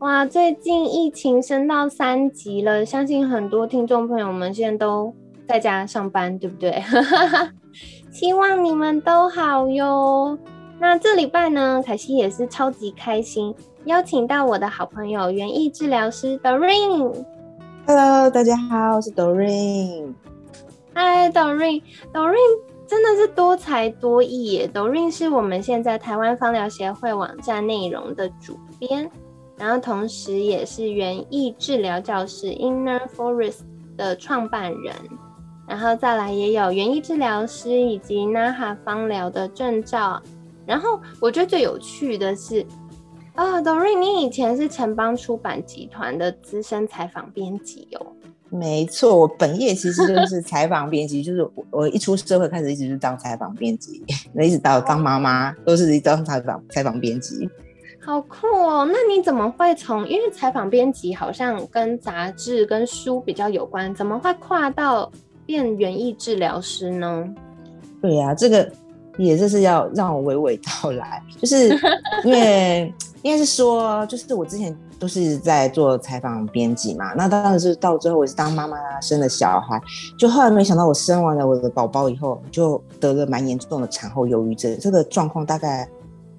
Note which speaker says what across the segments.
Speaker 1: 哇，最近疫情升到三级了，相信很多听众朋友们现在都在家上班，对不对？希望你们都好哟。那这礼拜呢，凯西也是超级开心，邀请到我的好朋友园艺治疗师 Doreen。
Speaker 2: Hello，大家好，我是 Doreen。
Speaker 1: 嗨，Doreen，Doreen 真的是多才多艺耶。Doreen 是我们现在台湾芳疗协会网站内容的主编。然后同时也是园艺治疗教室 Inner Forest 的创办人，然后再来也有园艺治疗师以及 NAHA 方疗的证照。然后我觉得最有趣的是，啊，Doreen，你以前是城邦出版集团的资深采访编辑哦。
Speaker 2: 没错，我本业其实就是采访编辑，就是我我一出社会开始一直是当采访编辑，那 一直到当妈妈都是一当采访采访编辑。
Speaker 1: 好酷哦！那你怎么会从因为采访编辑好像跟杂志跟书比较有关，怎么会跨到变园艺治疗师呢？
Speaker 2: 对呀，这个也就是要让我娓娓道来，就是 因为应该是说，就是我之前都是在做采访编辑嘛，那当然是到最后我是当妈妈生了小孩，就后来没想到我生完了我的宝宝以后，就得了蛮严重的产后忧郁症，这个状况大概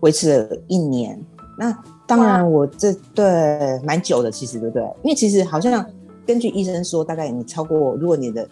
Speaker 2: 维持了一年。那当然，我这对蛮久的，其实对不对？因为其实好像根据医生说，大概你超过，如果你的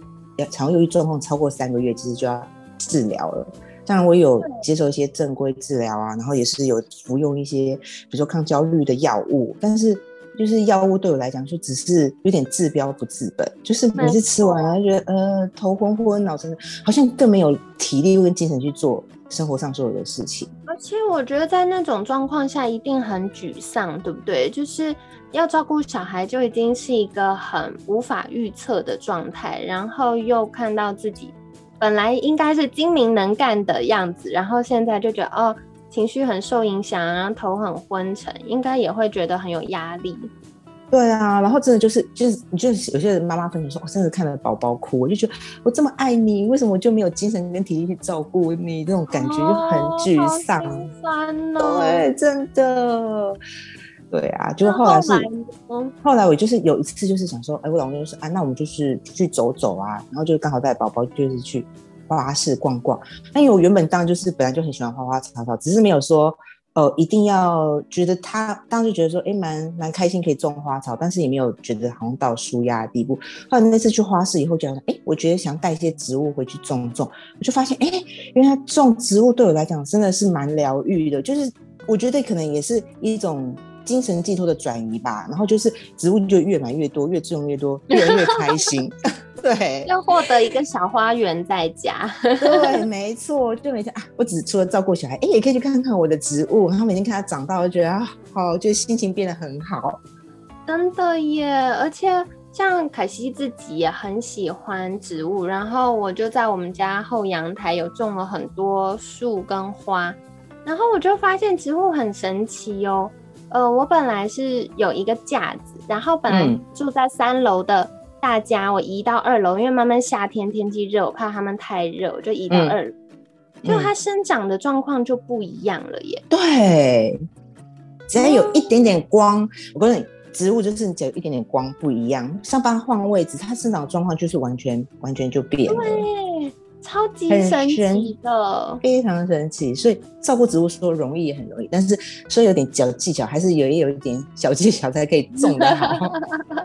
Speaker 2: 肠忧郁状况超过三个月，其实就要治疗了。当然，我有接受一些正规治疗啊，然后也是有服用一些，比如说抗焦虑的药物，但是就是药物对我来讲，就只是有点治标不治本，就是每次吃完了觉得呃头昏昏、脑沉好像更没有体力跟精神去做生活上所有的事情。
Speaker 1: 而且我觉得在那种状况下一定很沮丧，对不对？就是要照顾小孩就已经是一个很无法预测的状态，然后又看到自己本来应该是精明能干的样子，然后现在就觉得哦情绪很受影响，然后头很昏沉，应该也会觉得很有压力。
Speaker 2: 对啊，然后真的就是就是你就是有些人妈妈分享说，我甚至看到宝宝哭，我就觉得我这么爱你，为什么我就没有精神跟体力去照顾你？这种感觉就很沮丧。对，真的。对啊，就后来是，后来我就是有一次就是想说，哎，我老公就说，啊，那我们就是去走走啊，然后就刚好带宝宝就是去花市逛逛。那因为我原本当然就是本来就很喜欢花花草草，只是没有说。哦，一定要觉得他当时觉得说，哎，蛮蛮开心可以种花草，但是也没有觉得好像到舒压的地步。后来那次去花市以后，觉得，哎，我觉得想带一些植物回去种种，我就发现，哎，原来种植物对我来讲真的是蛮疗愈的，就是我觉得可能也是一种精神寄托的转移吧。然后就是植物就越买越多，越种越多，越来越开心。对，
Speaker 1: 要获得一个小花园在家。
Speaker 2: 对，没错，就每天啊，我只除了照顾小孩，哎，也可以去看看我的植物，然后每天看它长大，我就觉得啊，好，就心情变得很好。
Speaker 1: 真的耶！而且像凯西自己也很喜欢植物，然后我就在我们家后阳台有种了很多树跟花，然后我就发现植物很神奇哦。呃，我本来是有一个架子，然后本来住在三楼的。大家，我移到二楼，因为慢慢夏天天气热，我怕他们太热，我就移到二楼。就它生长的状况就不一样了耶。
Speaker 2: 对，只要有一点点光，我告诉你，植物就是只有一点点光不一样，上班换位置，它生长的状况就是完全完全就变了。
Speaker 1: 超级神奇的，
Speaker 2: 非常神奇。所以照顾植物说容易也很容易，但是说有点小技巧，还是有也有一点小技巧才可以种得好。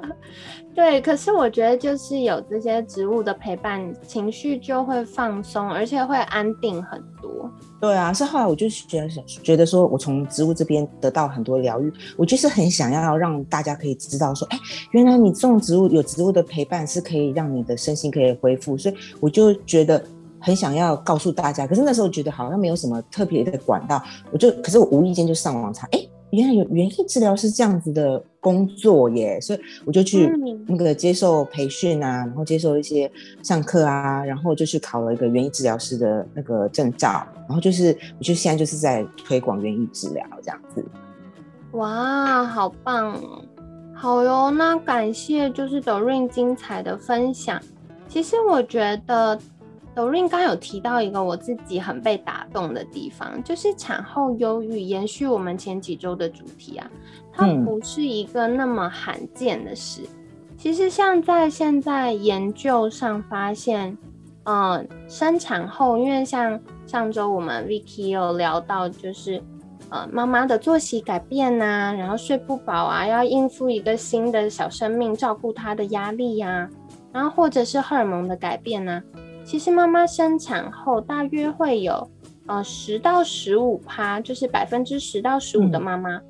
Speaker 1: 对，可是我觉得就是有这些植物的陪伴，情绪就会放松，而且会安定很多。
Speaker 2: 对啊，是后来我就觉得觉得说，我从植物这边得到很多疗愈，我就是很想要让大家可以知道说，哎，原来你种植物有植物的陪伴是可以让你的身心可以恢复，所以我就觉得很想要告诉大家。可是那时候觉得好像没有什么特别的管道，我就可是我无意间就上网查，哎。原来有园艺治疗师这样子的工作耶，所以我就去那个接受培训啊，然后接受一些上课啊，然后就去考了一个园艺治疗师的那个证照，然后就是我就现在就是在推广园艺治疗这样子。
Speaker 1: 哇，好棒！好哟，那感谢就是 Doreen 精彩的分享。其实我觉得 Doreen 刚有提到一个我自己很被打动的地方，就是产后忧郁。延续我们前几周的主题啊，它不是一个那么罕见的事。其实像在现在研究上发现，嗯，生产后，因为像上周我们 Vicky 有聊到，就是。呃，妈妈的作息改变呐，然后睡不饱啊，要应付一个新的小生命，照顾他的压力呀，然后或者是荷尔蒙的改变呢。其实妈妈生产后大约会有呃十到十五趴，就是百分之十到十五的妈妈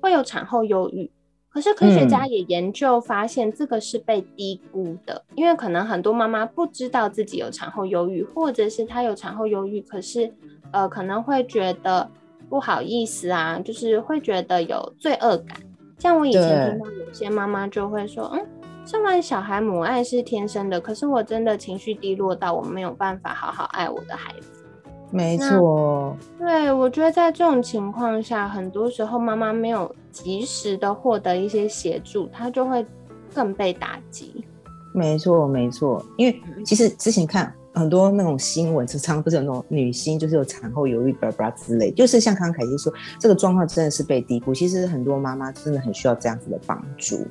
Speaker 1: 会有产后忧郁。可是科学家也研究发现，这个是被低估的，因为可能很多妈妈不知道自己有产后忧郁，或者是她有产后忧郁，可是呃可能会觉得。不好意思啊，就是会觉得有罪恶感。像我以前听到有些妈妈就会说：“嗯，生完小孩母爱是天生的，可是我真的情绪低落到我没有办法好好爱我的孩子。”
Speaker 2: 没错，
Speaker 1: 对我觉得在这种情况下，很多时候妈妈没有及时的获得一些协助，她就会更被打击。
Speaker 2: 没错，没错，因为其实之前看。很多那种新闻，常常不是有那种女星，就是有产后忧郁、巴拉之类，就是像刚刚凯西说，这个状况真的是被低估。其实很多妈妈真的很需要这样子的帮助。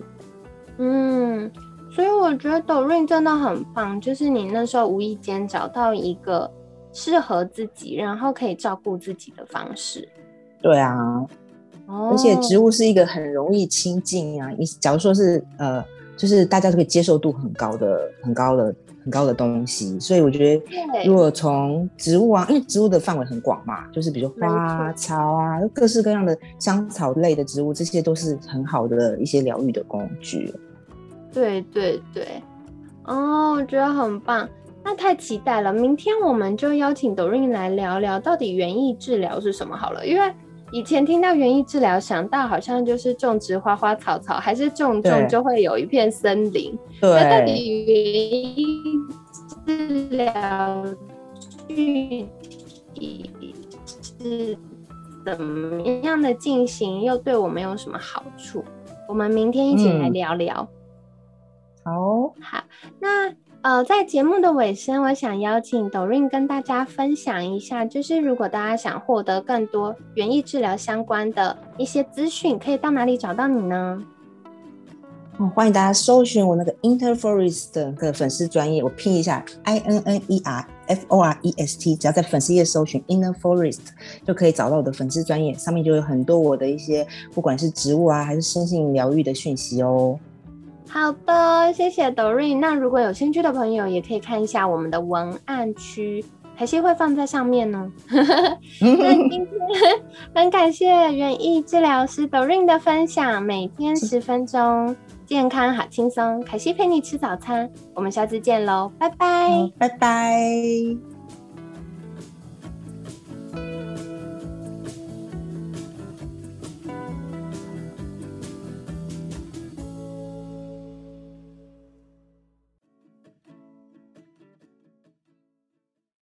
Speaker 1: 嗯，所以我觉得 Doreen 真的很棒，就是你那时候无意间找到一个适合自己，然后可以照顾自己的方式。
Speaker 2: 对啊，而且植物是一个很容易亲近啊。你假如说是呃，就是大家都可以接受度很高的、很高的。很高的东西，所以我觉得，如果从植物啊，因为植物的范围很广嘛，就是比如花草啊，各式各样的香草类的植物，这些都是很好的一些疗愈的工具。
Speaker 1: 对对对，哦，我觉得很棒，那太期待了。明天我们就邀请 Doreen 来聊聊到底园艺治疗是什么好了，因为。以前听到园艺治疗，想到好像就是种植花花草草，还是种种就会有一片森林。
Speaker 2: 对，
Speaker 1: 到底园艺治疗具体是怎么样的进行，又对我们有什么好处？我们明天一起来聊聊。
Speaker 2: 好，
Speaker 1: 好，那。呃，在节目的尾声，我想邀请 Doreen 跟大家分享一下，就是如果大家想获得更多园艺治疗相关的一些资讯，可以到哪里找到你呢？
Speaker 2: 哦，欢迎大家搜寻我那个 Interforest 的粉丝专业，我拼一下 I N N E R F O R E S T，只要在粉丝页搜寻 Interforest 就可以找到我的粉丝专业，上面就有很多我的一些不管是植物啊，还是身心疗愈的讯息哦。
Speaker 1: 好的，谢谢 Doreen。那如果有兴趣的朋友，也可以看一下我们的文案区，凯西会放在上面呢。那今天很感谢园艺治疗师 Doreen 的分享，每天十分钟，健康好轻松。凯西陪你吃早餐，我们下次见喽，拜拜，
Speaker 2: 拜拜。